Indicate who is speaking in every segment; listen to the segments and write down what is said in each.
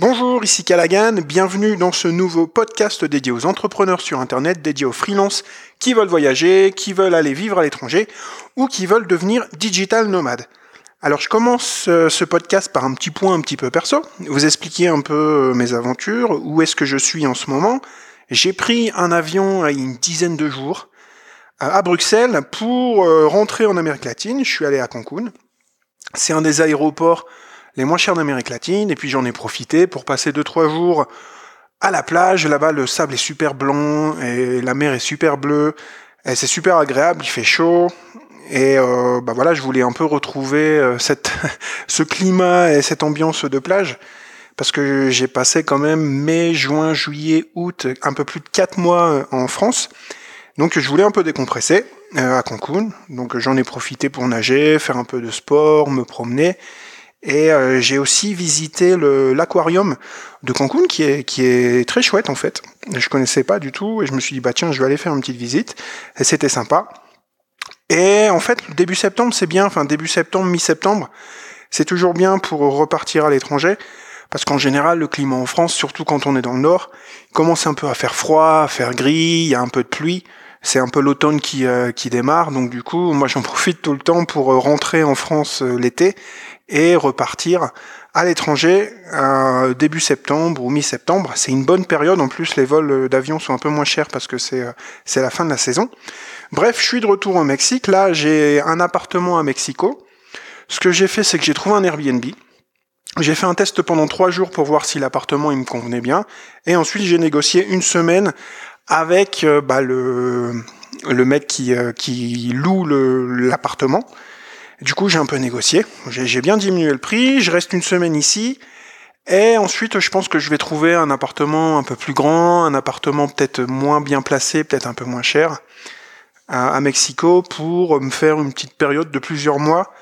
Speaker 1: Bonjour, ici Callaghan, bienvenue dans ce nouveau podcast dédié aux entrepreneurs sur Internet, dédié aux freelances qui veulent voyager, qui veulent aller vivre à l'étranger ou qui veulent devenir digital nomades. Alors je commence euh, ce podcast par un petit point un petit peu perso, vous expliquer un peu euh, mes aventures, où est-ce que je suis en ce moment. J'ai pris un avion il y a une dizaine de jours euh, à Bruxelles pour rentrer en Amérique latine, je suis allé à Cancun. C'est un des aéroports les moins chers d'Amérique latine, et puis j'en ai profité pour passer 2-3 jours à la plage. Là-bas, le sable est super blanc, et la mer est super bleue, et c'est super agréable, il fait chaud. Et euh, bah voilà, je voulais un peu retrouver euh, cette, ce climat et cette ambiance de plage, parce que j'ai passé quand même mai, juin, juillet, août, un peu plus de 4 mois euh, en France. Donc je voulais un peu décompresser à Cancun. Donc j'en ai profité pour nager, faire un peu de sport, me promener. Et euh, j'ai aussi visité l'aquarium de Cancun qui est, qui est très chouette en fait. Je connaissais pas du tout et je me suis dit bah tiens je vais aller faire une petite visite et c'était sympa. Et en fait début septembre c'est bien, enfin début septembre, mi-septembre, c'est toujours bien pour repartir à l'étranger parce qu'en général le climat en France, surtout quand on est dans le nord, commence un peu à faire froid, à faire gris, il y a un peu de pluie c'est un peu l'automne qui, euh, qui démarre, donc du coup, moi j'en profite tout le temps pour euh, rentrer en France l'été et repartir à l'étranger début septembre ou mi-septembre. C'est une bonne période. En plus, les vols d'avion sont un peu moins chers parce que c'est c'est la fin de la saison. Bref, je suis de retour au Mexique. Là, j'ai un appartement à Mexico. Ce que j'ai fait, c'est que j'ai trouvé un Airbnb. J'ai fait un test pendant trois jours pour voir si l'appartement il me convenait bien. Et ensuite, j'ai négocié une semaine avec euh, bah, le, le mec qui, euh, qui loue l'appartement. Du coup, j'ai un peu négocié. J'ai bien diminué le prix. Je reste une semaine ici. Et ensuite, je pense que je vais trouver un appartement un peu plus grand, un appartement peut-être moins bien placé, peut-être un peu moins cher, à, Mexico, pour me faire une petite période de plusieurs mois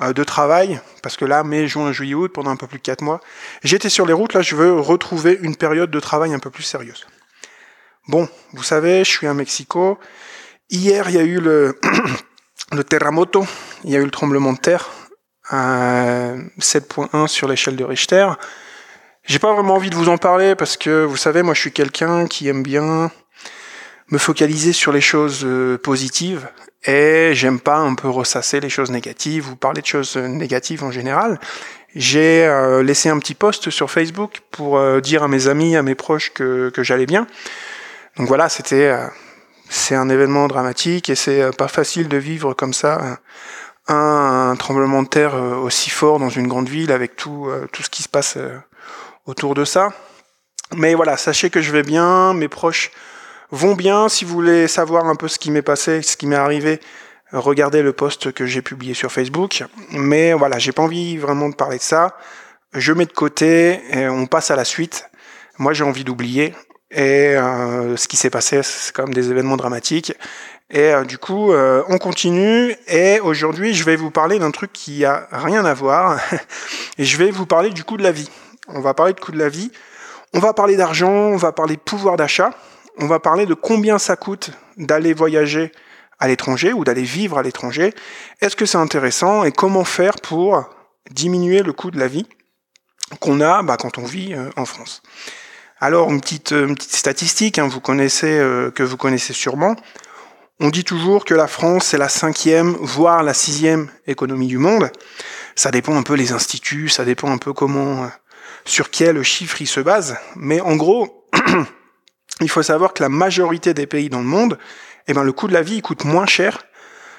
Speaker 1: euh, de travail. Parce que là, mai, juin, juillet, août, pendant un peu plus de 4 mois, j'étais sur les routes. Là, je veux retrouver une période de travail un peu plus sérieuse. Bon, vous savez, je suis à Mexico. Hier, il y a eu le le terremoto, il y a eu le tremblement de terre à 7.1 sur l'échelle de Richter. J'ai pas vraiment envie de vous en parler parce que vous savez, moi je suis quelqu'un qui aime bien me focaliser sur les choses euh, positives et j'aime pas un peu ressasser les choses négatives ou parler de choses négatives en général. J'ai euh, laissé un petit post sur Facebook pour euh, dire à mes amis, à mes proches que, que j'allais bien. Donc voilà, c'était c'est un événement dramatique et c'est euh, pas facile de vivre comme ça un, tremblement de terre euh, aussi fort dans une grande ville avec tout, euh, tout ce qui se passe autour de ça. Mais voilà, sachez que je vais bien, mes proches vont bien. Si vous voulez savoir un peu ce qui m'est passé, ce qui m'est arrivé, regardez le post que j'ai publié sur Facebook. Mais voilà, j'ai pas envie vraiment de parler de ça. Je mets de côté et on passe à la suite. Moi, j'ai envie d'oublier. Et euh, ce qui s'est passé, c'est quand même des événements dramatiques. Et euh, du coup, euh, on continue. Et aujourd'hui, je vais vous parler d'un truc qui a rien à voir. et je vais vous parler du coût de la vie. On va parler de coût de la vie. On va parler d'argent. On va parler de pouvoir d'achat. On va parler de combien ça coûte d'aller voyager à l'étranger ou d'aller vivre à l'étranger. Est-ce que c'est intéressant et comment faire pour diminuer le coût de la vie qu'on a bah, quand on vit en France? Alors une petite, euh, statistique, hein, vous connaissez, euh, que vous connaissez sûrement. On dit toujours que la France est la cinquième, voire la sixième économie du monde. Ça dépend un peu les instituts, ça dépend un peu comment, euh, sur quel chiffre ils se basent. Mais en gros, il faut savoir que la majorité des pays dans le monde, eh ben, le coût de la vie coûte moins cher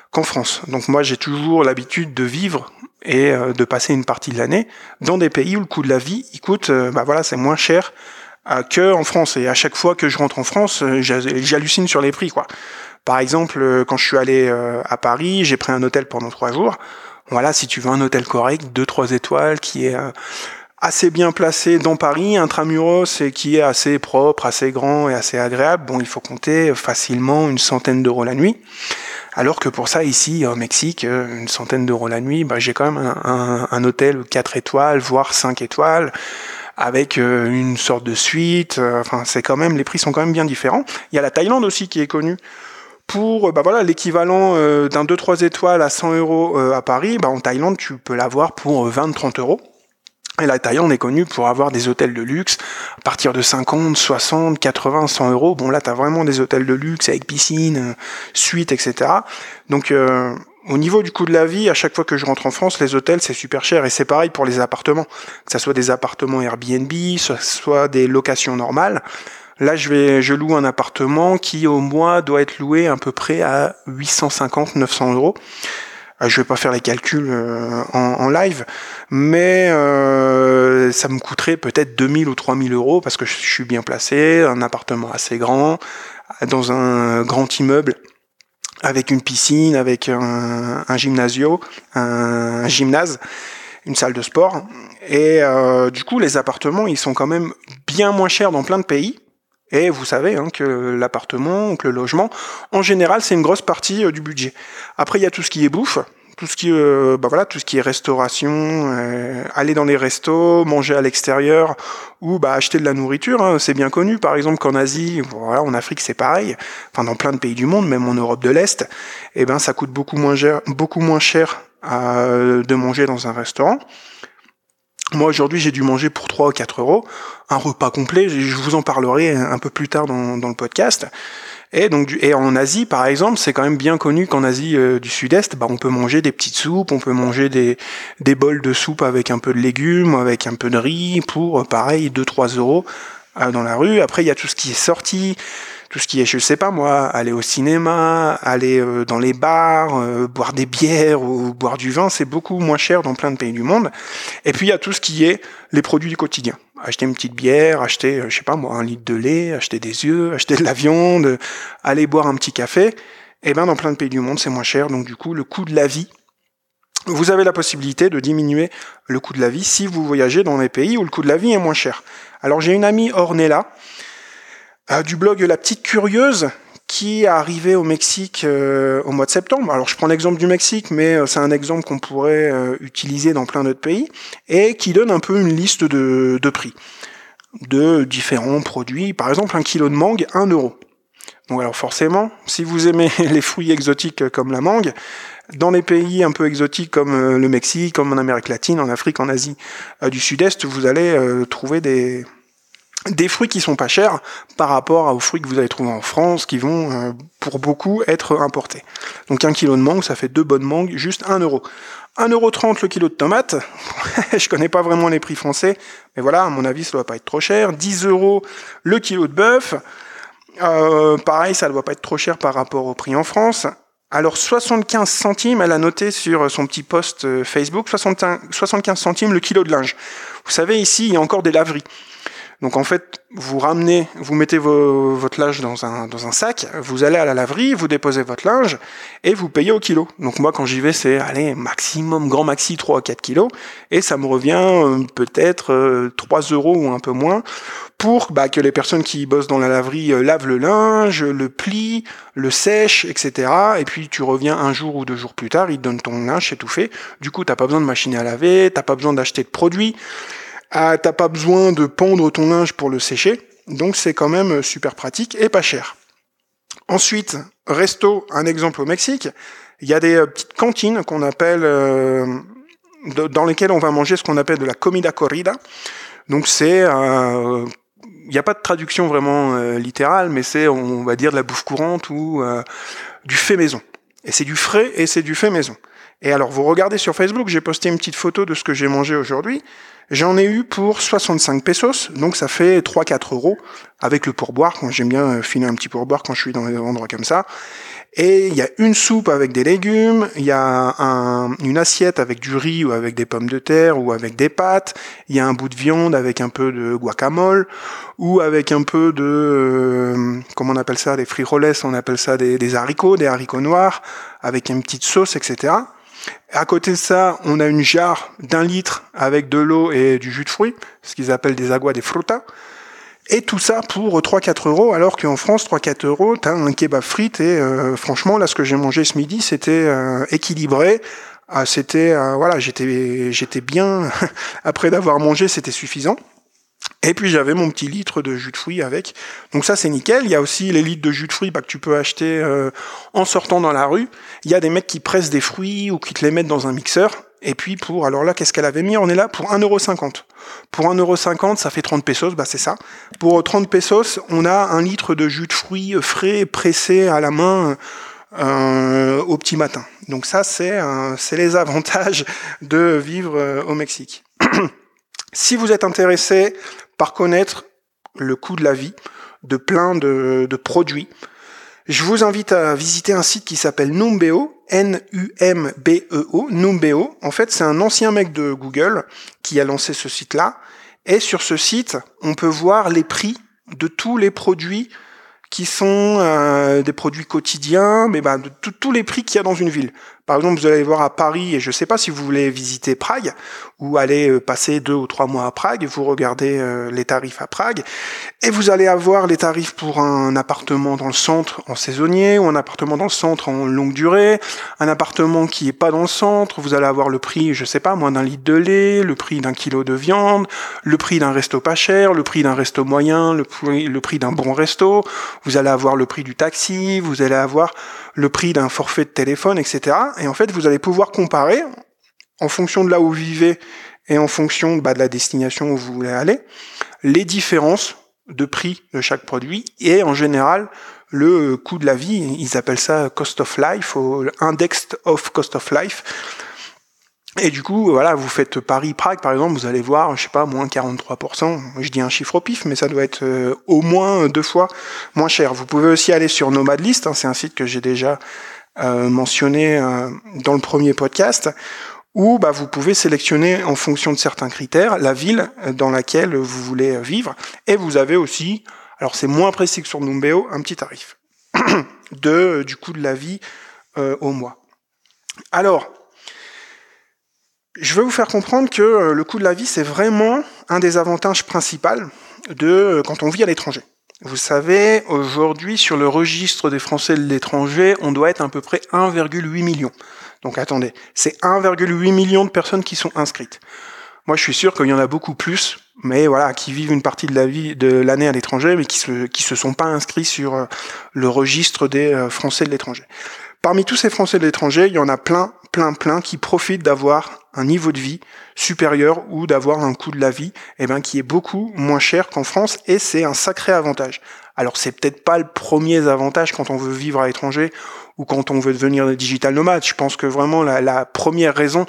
Speaker 1: qu'en France. Donc moi j'ai toujours l'habitude de vivre et de passer une partie de l'année dans des pays où le coût de la vie il coûte, bah voilà, c'est moins cher que en France. Et à chaque fois que je rentre en France, euh, j'hallucine sur les prix, quoi. Par exemple, euh, quand je suis allé euh, à Paris, j'ai pris un hôtel pendant trois jours. Voilà, si tu veux un hôtel correct, deux trois étoiles, qui est assez bien placé dans Paris, intramuros, et qui est assez propre, assez grand et assez agréable, bon, il faut compter facilement une centaine d'euros la nuit. Alors que pour ça, ici, au Mexique, une centaine d'euros la nuit, bah, j'ai quand même un, un, hôtel 4 étoiles, voire 5 étoiles, avec euh, une sorte de suite. Euh, enfin, c'est quand même les prix sont quand même bien différents. Il y a la Thaïlande aussi qui est connue pour bah voilà l'équivalent euh, d'un 2-3 étoiles à 100 euros à Paris. Bah, en Thaïlande, tu peux l'avoir pour 20-30 euros. Et la Thaïlande est connue pour avoir des hôtels de luxe à partir de 50, 60, 80, 100 euros. Bon là, tu as vraiment des hôtels de luxe avec piscine, euh, suite, etc. Donc euh, au niveau du coût de la vie, à chaque fois que je rentre en France, les hôtels c'est super cher et c'est pareil pour les appartements, que ce soit des appartements Airbnb, ce soit des locations normales. Là, je vais, je loue un appartement qui au mois doit être loué à peu près à 850-900 euros. Euh, je vais pas faire les calculs euh, en, live, mais euh, ça me coûterait peut-être 2000 ou 3000 euros parce que je suis bien placé, un appartement assez grand, dans un grand immeuble avec une piscine, avec un, gymnasio, un, gymnase, une salle de sport. Et du coup, les appartements, ils sont quand même bien moins chers dans plein de pays. Et vous savez hein, que l'appartement, que le logement, en général, c'est une grosse partie euh, du budget. Après, il y a tout ce qui est bouffe, tout ce qui, euh, bah voilà, tout ce qui est restauration, euh, aller dans les restos, manger à l'extérieur ou bah, acheter de la nourriture. Hein, c'est bien connu, par exemple qu'en Asie, voilà, en Afrique c'est pareil. Enfin, dans plein de pays du monde, même en Europe de l'Est, eh ben ça coûte beaucoup moins cher, beaucoup moins cher de manger dans un restaurant. Moi aujourd'hui j'ai dû manger pour 3 ou 4 euros un repas complet, je vous en parlerai un peu plus tard dans, le podcast. Et donc et en Asie par exemple, c'est quand même bien connu qu'en Asie euh, du Sud-Est, bah, on peut manger des petites soupes, on peut manger des, des bols de soupe avec un peu de légumes, avec un peu de riz pour pareil 2-3 euros euh, dans la rue. Après il y a tout ce qui est sorti, tout ce qui est, je sais pas moi, aller au cinéma, aller euh, dans les bars, euh, boire des bières ou boire du vin, c'est beaucoup moins cher dans plein de pays du monde. Et puis il y a tout ce qui est les produits du quotidien. Acheter une petite bière, acheter, euh, je sais pas moi, un litre de lait, acheter des œufs, acheter de la viande, aller boire un petit café. Et eh ben dans plein de pays du monde, c'est moins cher. Donc du coup, le coût de la vie vous avez la possibilité de diminuer le coût de la vie si vous voyagez dans les pays où le coût de la vie est moins cher. Alors j'ai une amie Ornella euh, du blog La Petite Curieuse qui est arrivé au Mexique euh, au mois de septembre. Alors je prends l'exemple du Mexique, mais euh, c'est un exemple qu'on pourrait utiliser dans plein d'autres pays, et qui donne un peu une liste de, de, prix de différents produits. Par exemple, un kilo de mangue, 1 euro. Donc alors forcément, si vous aimez les fruits exotiques comme la mangue, dans les pays un peu exotiques comme le Mexique, comme en Amérique latine, en Afrique, en Asie du Sud-Est, vous allez trouver des, des fruits qui sont pas chers par rapport aux fruits que vous allez trouver en France qui vont euh, pour beaucoup être importés. Donc un kilo de mangue, ça fait deux bonnes mangues, juste un euro. 1,30€ le kilo de tomates, je connais pas vraiment les prix français, mais voilà, à mon avis, ça doit pas être trop cher. 10 euros le kilo de bœuf, euh, pareil, ça doit pas être trop cher par rapport au prix en France. Alors 75 centimes, elle a noté sur son petit post euh, Facebook, 75 centimes le kilo de linge. Vous savez, ici, il y a encore des laveries. Donc en fait, vous ramenez, vous mettez votre linge dans un, sac, vous allez à la laverie, vous déposez votre linge et vous payez au kilo. Donc moi quand j'y vais, c'est allez, maximum, grand maxi 3 à 4 kilos et ça me revient euh, peut-être 3 euh, euros ou un peu moins pour bah, que les personnes qui bossent dans la laverie euh, lavent le linge, le plient, le sèchent, etc. Et puis tu reviens un jour ou deux jours plus tard, ils te donnent ton linge, c'est tout fait. Du coup, t'as pas besoin de machine à laver, t'as pas besoin d'acheter de produits. Ah, t'as pas besoin de pondre ton linge pour le sécher, donc c'est quand même super pratique et pas cher. Ensuite, resto, un exemple au Mexique, il y a des euh, petites cantines qu'on appelle, euh, dans lesquelles on va manger ce qu'on appelle de la comida corrida. Donc c'est, euh, il n'y a pas de traduction vraiment littérale, mais c'est, on va dire, de la bouffe courante ou du fait maison. Et c'est du frais et c'est du fait maison. Et alors, vous regardez sur Facebook, j'ai posté une petite photo de ce que j'ai mangé aujourd'hui. J'en ai eu pour 65 pesos, donc ça fait 3-4 euros avec le pourboire. J'aime bien euh, filer un petit pourboire quand je suis dans des endroits comme ça. Et il y a une soupe avec des légumes, il y a une assiette avec du riz ou avec des pommes de terre ou avec des pâtes, il y a un bout de viande avec un peu de guacamole ou avec un peu de, euh, comment on appelle ça, des frijoles, on appelle ça des haricots, des haricots noirs, avec une petite sauce, etc. À côté de ça, on a une jarre d'un litre avec de l'eau et du jus de fruits, ce qu'ils appellent des aguas des frutas. Et tout ça pour 3-4 euros, alors qu'en France, 3-4 euros, t'as un kebab frites et euh, franchement, là, ce que j'ai mangé ce midi, c'était euh, équilibré. Ah, c'était, euh, voilà, j'étais, j'étais bien. Après d'avoir mangé, c'était suffisant. Et puis j'avais mon petit litre de jus de fruits avec. Donc ça c'est nickel. Il y a aussi les litres de jus de fruits bah, que tu peux acheter euh, en sortant dans la rue. Il y a des mecs qui pressent des fruits ou qui te les mettent dans un mixeur. Et puis pour, alors là, qu'est-ce qu'elle avait mis? On est là pour 1,50€. Pour 1,50€, ça fait 30 pesos, bah c'est ça. Pour 30 pesos, on a un litre de jus de fruits frais pressé à la main euh, au petit matin. Donc ça, c'est les avantages de vivre euh, au Mexique. si vous êtes intéressé par connaître le coût de la vie de plein de, produits, je vous invite à visiter un site qui s'appelle Numbeo, N-U-M-B-E-O, Numbeo. En fait, c'est un ancien mec de Google qui a lancé ce site-là. Et sur ce site, on peut voir les prix de tous les produits qui sont euh, des produits quotidiens, mais ben, de tous les prix qu'il y a dans une ville. Par exemple, vous allez voir à Paris, et je ne sais pas si vous voulez visiter Prague, ou aller euh, passer deux ou trois mois à Prague, vous regardez euh, les tarifs à Prague, et vous allez avoir les tarifs pour un appartement dans le centre en saisonnier, ou un appartement dans le centre en longue durée, un appartement qui est pas dans le centre, vous allez avoir le prix, je sais pas, moins d'un litre de lait, le prix d'un kilo de viande, le prix d'un resto pas cher, le prix d'un resto moyen, le prix d'un bon resto, vous allez avoir le prix du taxi, vous allez avoir le prix d'un forfait de téléphone, etc. Et en fait, vous allez pouvoir comparer en fonction de là où vous vivez et en fonction bah, de la destination où vous voulez aller, les différences de prix de chaque produit et en général le coût de la vie. Ils appellent ça cost of life, ou index of cost of life. Et du coup, voilà, vous faites Paris-Prague, par exemple, vous allez voir, je sais pas, moins 43%. Je dis un chiffre au pif, mais ça doit être euh, au moins deux fois moins cher. Vous pouvez aussi aller sur Nomadlist, hein, c'est un site que j'ai déjà mentionné euh, dans le premier podcast, où bah, vous pouvez sélectionner en fonction de certains critères la ville dans laquelle vous voulez vivre. Et vous avez aussi, alors c'est moins précis que sur Numbeo, un petit tarif de, du coût de la vie au mois. Alors, je veux vous faire comprendre que euh, le coût de la vie, c'est vraiment un des avantages principaux de euh, quand on vit à l'étranger. Vous savez, aujourd'hui, sur le registre des Français de l'étranger, on doit être à peu près 1,8 million. Donc attendez, c'est 1,8 million de personnes qui sont inscrites. Moi, je suis sûr qu'il y en a beaucoup plus, mais voilà, qui vivent une partie de la vie de l'année à l'étranger, mais qui se qui se sont pas inscrits sur euh, le registre des Français de l'étranger. Parmi tous ces Français de l'étranger, il y en a plein, plein, plein qui profitent d'avoir un niveau de vie supérieur ou d'avoir un coût de la vie eh ben, qui est beaucoup moins cher qu'en France et c'est un sacré avantage. Alors c'est peut-être pas le premier avantage quand on veut vivre à l'étranger ou quand on veut devenir digital nomade. Je pense que vraiment la, la première raison,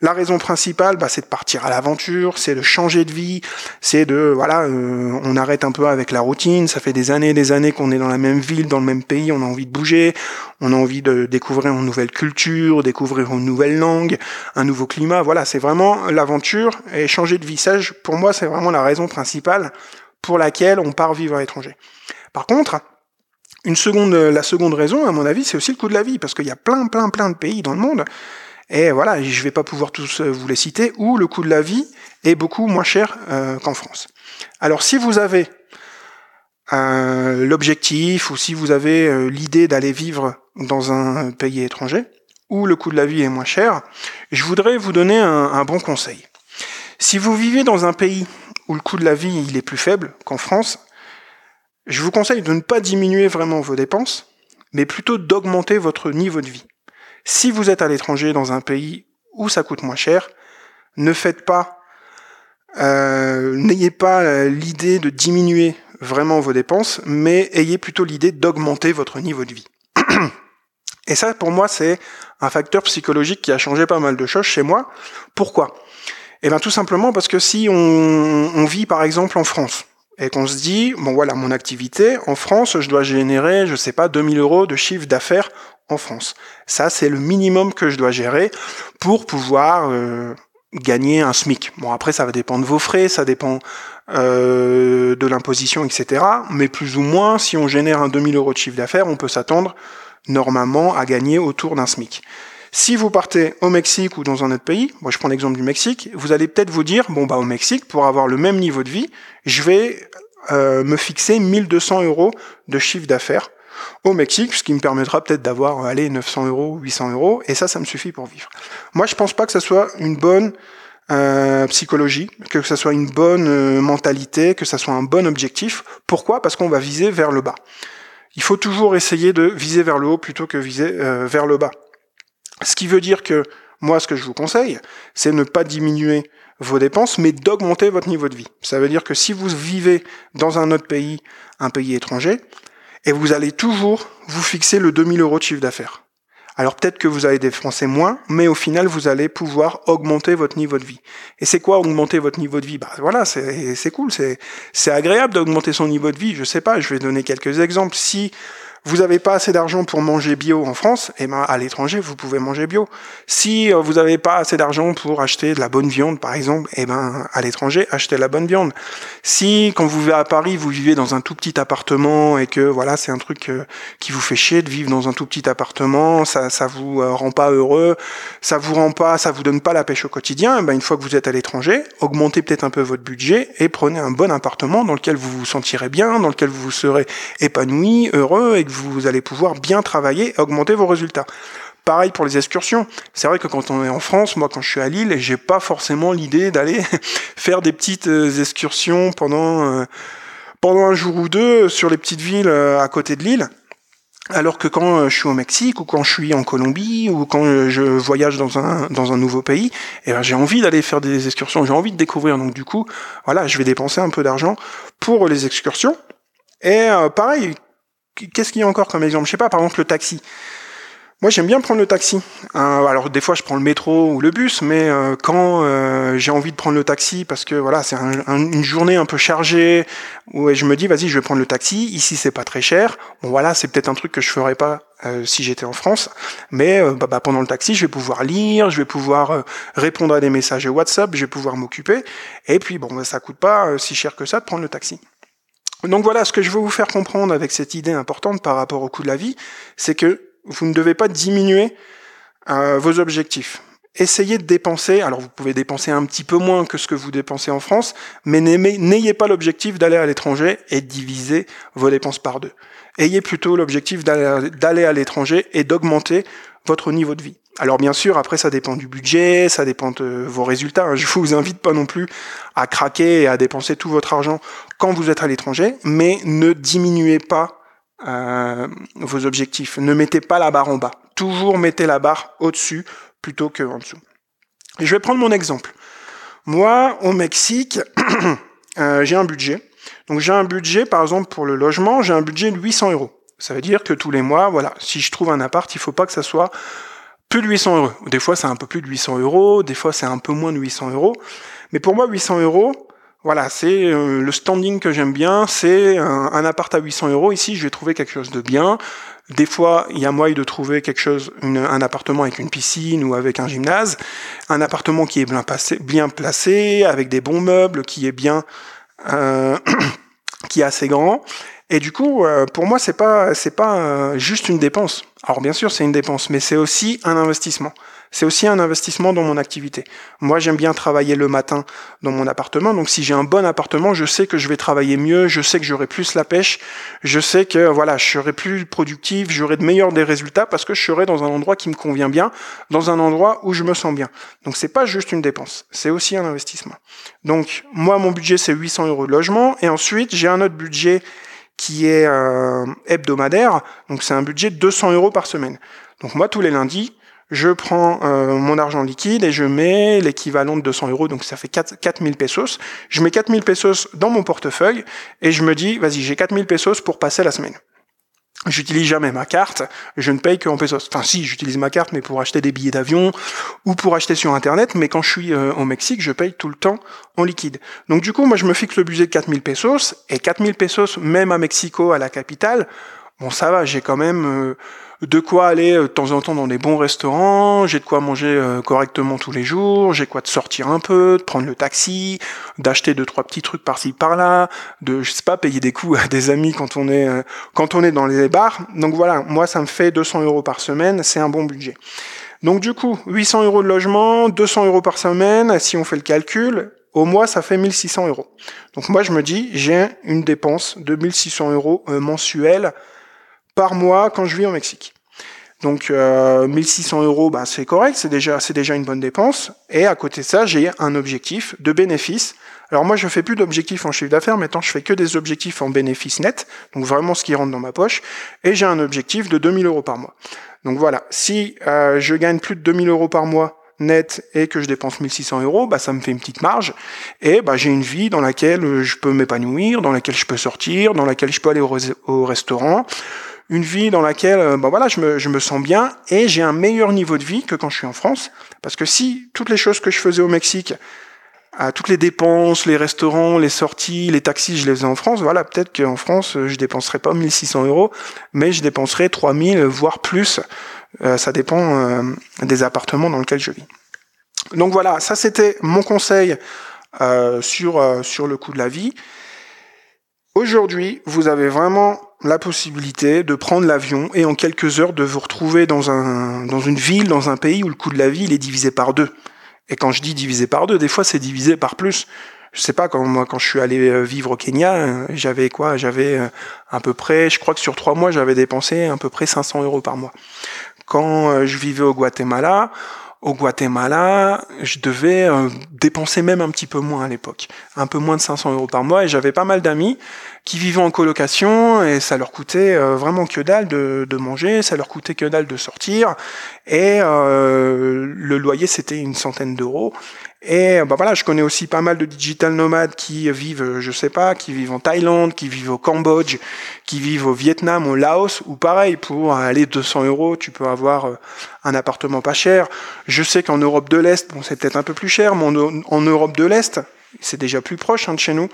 Speaker 1: la raison principale, bah, c'est de partir à l'aventure, c'est de changer de vie, c'est de voilà, euh, on arrête un peu avec la routine. Ça fait des années et des années qu'on est dans la même ville, dans le même pays, on a envie de bouger, on a envie de découvrir une nouvelle culture, découvrir une nouvelle langue, un nouveau climat. Voilà, c'est vraiment l'aventure et changer de vie. Ça, pour moi, c'est vraiment la raison principale pour laquelle on part vivre à l'étranger. Par contre, une seconde, la seconde raison, à mon avis, c'est aussi le coût de la vie, parce qu'il y a plein, plein, plein de pays dans le monde et voilà, je ne vais pas pouvoir tous euh, vous les citer, où le coût de la vie est beaucoup moins cher euh, qu'en France. Alors si vous avez euh, l'objectif ou si vous avez l'idée d'aller vivre dans un pays étranger, où le coût de la vie est moins cher, je voudrais vous donner un, un bon conseil. Si vous vivez dans un pays où le coût de la vie il est plus faible qu'en France, je vous conseille de ne pas diminuer vraiment vos dépenses, mais plutôt d'augmenter votre niveau de vie. Si vous êtes à l'étranger dans un pays où ça coûte moins cher, ne faites pas, euh, n'ayez pas euh, l'idée de diminuer vraiment vos dépenses, mais ayez plutôt l'idée d'augmenter votre niveau de vie. Et ça, pour moi, c'est un facteur psychologique qui a changé pas mal de choses chez moi. Pourquoi? Eh bien, tout simplement parce que si on, on vit, par exemple, en France, et qu'on se dit, bon voilà, mon activité, en France, je dois générer, je sais pas, 2000 euros de chiffre d'affaires en France. Ça, c'est le minimum que je dois gérer pour pouvoir euh, gagner un SMIC. Bon, après, ça va dépendre de vos frais, ça dépend euh, de l'imposition, etc. Mais plus ou moins, si on génère un 2000 euros de chiffre d'affaires, on peut s'attendre normalement à gagner autour d'un SMIC. Si vous partez au Mexique ou dans un autre pays, moi je prends l'exemple du Mexique, vous allez peut-être vous dire, bon bah au Mexique, pour avoir le même niveau de vie, je vais euh, me fixer 1200 euros de chiffre d'affaires au Mexique, ce qui me permettra peut-être d'avoir allez, 900 euros, 800 euros, et ça, ça me suffit pour vivre. Moi, je pense pas que ça soit une bonne euh, psychologie, que ça soit une bonne euh, mentalité, que ça soit un bon objectif. Pourquoi? Parce qu'on va viser vers le bas. Il faut toujours essayer de viser vers le haut plutôt que viser euh, vers le bas. Ce qui veut dire que Moi, ce que je vous conseille, c'est ne pas diminuer vos dépenses, mais d'augmenter votre niveau de vie. Ça veut dire que si vous vivez dans un autre pays, un pays étranger, et vous allez toujours vous fixer le 2000 euros de chiffre d'affaires. Alors peut-être que vous allez dépenser moins, mais au final, vous allez pouvoir augmenter votre niveau de vie. Et c'est quoi augmenter votre niveau de vie? Bah voilà, c'est cool, c'est agréable d'augmenter son niveau de vie. Je sais pas, je vais donner quelques exemples. Si vous n'avez pas assez d'argent pour manger bio en France, et eh ben à l'étranger vous pouvez manger bio. Si euh, vous n'avez pas assez d'argent pour acheter de la bonne viande par exemple, et eh ben à l'étranger achetez la bonne viande. Si quand vous vivez à Paris vous vivez dans un tout petit appartement et que voilà c'est un truc euh, qui vous fait chier de vivre dans un tout petit appartement, ça ça vous euh, rend pas heureux, ça vous rend pas, ça vous donne pas la pêche au quotidien, eh ben une fois que vous êtes à l'étranger, augmentez peut-être un peu votre budget et prenez un bon appartement dans lequel vous vous sentirez bien, dans lequel vous serez épanoui, heureux et que vous allez pouvoir bien travailler et augmenter vos résultats. Pareil pour les excursions. C'est vrai que quand on est en France, moi quand je suis à Lille, j'ai pas forcément l'idée d'aller faire des petites euh, excursions pendant euh, pendant un jour ou deux sur les petites villes euh, à côté de Lille. Alors que quand je suis au Mexique ou quand je suis en Colombie ou quand je voyage dans un dans un nouveau pays, eh ben, j'ai envie d'aller faire des excursions, j'ai envie de découvrir. Donc du coup, voilà, je vais dépenser un peu d'argent pour les excursions. Et pareil, qu'est-ce qu'il y a encore comme exemple? Je sais pas, par exemple le taxi. Moi, j'aime bien prendre le taxi. Euh, alors, des fois, je prends le métro ou le bus, mais euh, quand euh, j'ai envie de prendre le taxi, parce que voilà, c'est une journée un peu chargée, où je me dis, vas-y, je vais prendre le taxi. Ici, c'est pas très cher. Bon, voilà, c'est peut-être un truc que je ferais pas si j'étais en France, mais bah, bah, pendant le taxi, je vais pouvoir lire, je vais pouvoir répondre à des messages WhatsApp, je vais pouvoir m'occuper. Et puis, bon, bah, ça coûte pas si cher que ça de prendre le taxi. Donc voilà, ce que je veux vous faire comprendre avec cette idée importante par rapport au coût de la vie, c'est que vous ne devez pas diminuer euh, vos objectifs. Essayez de dépenser, alors vous pouvez dépenser un petit peu moins que ce que vous dépensez en France, mais n'ayez pas l'objectif d'aller à l'étranger et de diviser vos dépenses par deux. Ayez plutôt l'objectif d'aller à l'étranger et d'augmenter votre niveau de vie. Alors bien sûr, après ça dépend du budget, ça dépend de vos résultats. Hein. Je vous invite pas non plus à craquer et à dépenser tout votre argent quand vous êtes à l'étranger, mais ne diminuez pas euh, vos objectifs. Ne mettez pas la barre en bas. Toujours mettez la barre au-dessus plutôt que en dessous. je vais prendre mon exemple. Moi, au Mexique, euh, j'ai un budget. Donc j'ai un budget, par exemple, pour le logement, j'ai un budget de 800 euros. Ça veut dire que tous les mois, voilà, si je trouve un appart, il faut pas que ça soit plus de 800 euros. Des fois, c'est un peu plus de 800 euros, des fois, c'est un peu moins de 800 euros. Mais pour moi, 800 euros, voilà, c'est euh, le standing que j'aime bien, c'est un, appart à 800 euros. Ici, je vais trouver quelque chose de bien. Des fois, il y a moyen de trouver quelque chose, un appartement avec une piscine ou avec un gymnase, un appartement qui est bien placé, bien placé avec des bons meubles, qui est bien, euh, qui est assez grand. Et du coup, euh, pour moi, c'est pas c'est pas juste une dépense. Alors bien sûr, c'est une dépense, mais c'est aussi un investissement. C'est aussi un investissement dans mon activité. Moi, j'aime bien travailler le matin dans mon appartement. Donc, si j'ai un bon appartement, je sais que je vais travailler mieux, je sais que j'aurai plus la pêche, je sais que voilà, je serai plus productif, j'aurai de meilleurs des résultats parce que je serai dans un endroit qui me convient bien, dans un endroit où je me sens bien. Donc, c'est pas juste une dépense, c'est aussi un investissement. Donc, moi, mon budget c'est 800 euros de logement, et ensuite j'ai un autre budget qui est euh, hebdomadaire. Donc c'est un budget de 200 euros par semaine. Donc moi, tous les lundis, je prends euh, mon argent liquide et je mets l'équivalent de 200 euros, donc ça fait 4, 4000 pesos. Je mets 4000 pesos dans mon portefeuille et je me dis, vas-y, j'ai 4000 pesos pour passer la semaine. J'utilise jamais ma carte, je ne paye que en pesos. Enfin si, j'utilise ma carte, mais pour acheter des billets d'avion ou pour acheter sur Internet, mais quand je suis euh, au Mexique, je paye tout le temps en liquide. Donc du coup, moi je me fixe le budget de 4000 pesos, et 4000 pesos, même à Mexico, à la capitale, bon ça va, j'ai quand même... Euh, de quoi aller euh, de temps en temps dans des bons restaurants, j'ai de quoi manger euh, correctement tous les jours, j'ai quoi de sortir un peu, de prendre le taxi, d'acheter deux trois petits trucs par-ci par-là, de je sais pas payer des coups à des amis quand on est quand on est dans les bars. Donc voilà, moi ça me fait 200 euros par semaine, c'est un bon budget. Donc du coup, 800 euros de logement, 200 euros par semaine, si on fait le calcul, au mois, ça fait 1600 euros. Donc moi, je me dis, j'ai une dépense de 1600 euros mensuels par mois quand je vis au Mexique. Donc euh, 1600 euros, bah, c'est correct, c'est déjà, déjà une bonne dépense. Et à côté de ça, j'ai un objectif de bénéfice. Alors moi, je fais plus d'objectifs en chiffre d'affaires, maintenant je fais que des objectifs en bénéfice net, donc vraiment ce qui rentre dans ma poche. Et j'ai un objectif de 2000 euros par mois. Donc voilà, si euh, je gagne plus de 2000 euros par mois net et que je dépense 1600 euros, bah, ça me fait une petite marge. Et bah, j'ai une vie dans laquelle je peux m'épanouir, dans laquelle je peux sortir, dans laquelle je peux aller au, restaurant. Une vie dans laquelle bah, voilà, je, me, je me sens bien et j'ai un meilleur niveau de vie que quand je suis en France. Parce que si toutes les choses que je faisais au Mexique, à toutes les dépenses, les restaurants, les sorties, les taxis, je les faisais en France. Voilà, peut-être qu'en France, je dépenserais pas 1600 euros, mais je dépenserais 3000, voire plus. Euh, ça dépend euh, des appartements dans lesquels je vis. Donc voilà, ça c'était mon conseil euh, sur, sur le coût de la vie. Aujourd'hui, vous avez vraiment la possibilité de prendre l'avion et en quelques heures de vous retrouver dans, un, dans une ville, dans un pays où le coût de la vie il est divisé par deux. Et quand je dis divisé par deux, des fois c'est divisé par plus. Je sais pas, quand moi, quand je suis allé vivre au Kenya, j'avais quoi? J'avais à peu près, je crois que sur trois mois, j'avais dépensé à peu près 500 euros par mois. Quand euh, je vivais au Guatemala, au Guatemala, je devais euh, dépenser même un petit peu moins à l'époque, un peu moins de 500 euros par mois, et j'avais pas mal d'amis qui vivaient en colocation, et ça leur coûtait euh, vraiment que dalle de, de, manger, ça leur coûtait que dalle de sortir, et le loyer c'était une centaine d'euros, et bah voilà, je connais aussi pas mal de digital nomades qui vivent, je sais pas, qui vivent en Thaïlande, qui vivent au Cambodge, qui vivent au Vietnam, au Laos, ou pareil, pour aller 200 euros, tu peux avoir euh, un appartement pas cher. Je sais qu'en Europe de l'Est, bon, c'est peut-être un peu plus cher, mais en, Europe de l'Est, c'est déjà plus proche hein, de chez nous.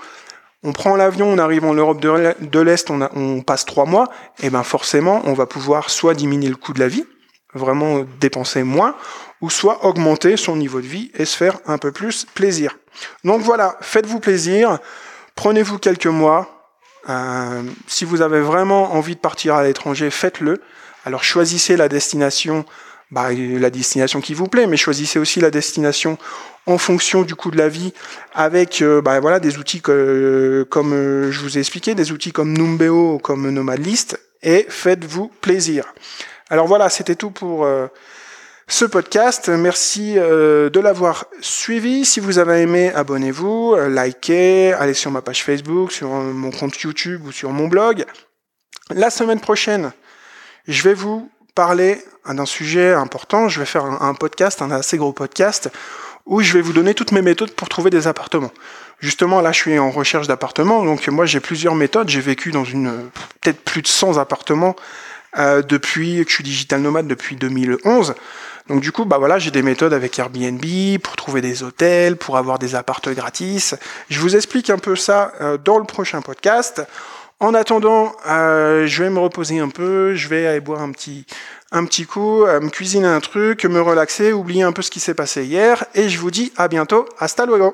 Speaker 1: On prend l'avion, on arrive en Europe de l'Est, on, passe trois mois, et ben forcément, on va pouvoir soit diminuer le coût de la vie, vraiment dépenser moins, ou soit augmenter son niveau de vie et se faire un peu plus plaisir. Donc voilà, faites-vous plaisir, prenez-vous quelques mois. Euh, si vous avez vraiment envie de partir à l'étranger, faites-le. Alors choisissez la destination, bah, la destination qui vous plaît, mais choisissez aussi la destination en fonction du coût de la vie, avec euh, bah, voilà des outils que, comme euh, je vous ai expliqué, des outils comme Numbeo, comme Nomadlist, et faites-vous plaisir. Alors voilà, c'était tout pour ce podcast. Merci euh, de l'avoir suivi. Si vous avez aimé, abonnez-vous, euh, likez, allez sur ma page Facebook, sur mon compte YouTube ou sur mon blog. La semaine prochaine, je vais vous parler d'un sujet important. Je vais faire un, podcast, un assez gros podcast, où je vais vous donner toutes mes méthodes pour trouver des appartements. Justement, là, je suis en recherche d'appartements, donc moi, j'ai plusieurs méthodes. J'ai vécu dans une peut-être plus de 100 appartements euh, depuis que je suis digital nomade depuis 2011. Donc du coup, bah voilà, j'ai des méthodes avec Airbnb pour trouver des hôtels, pour avoir des appartements gratis. Je vous explique un peu ça euh, dans le prochain podcast. En attendant, euh, je vais me reposer un peu, je vais aller boire un petit, un petit coup, euh, me cuisiner un truc, me relaxer, oublier un peu ce qui s'est passé hier, et je vous dis à bientôt, hasta luego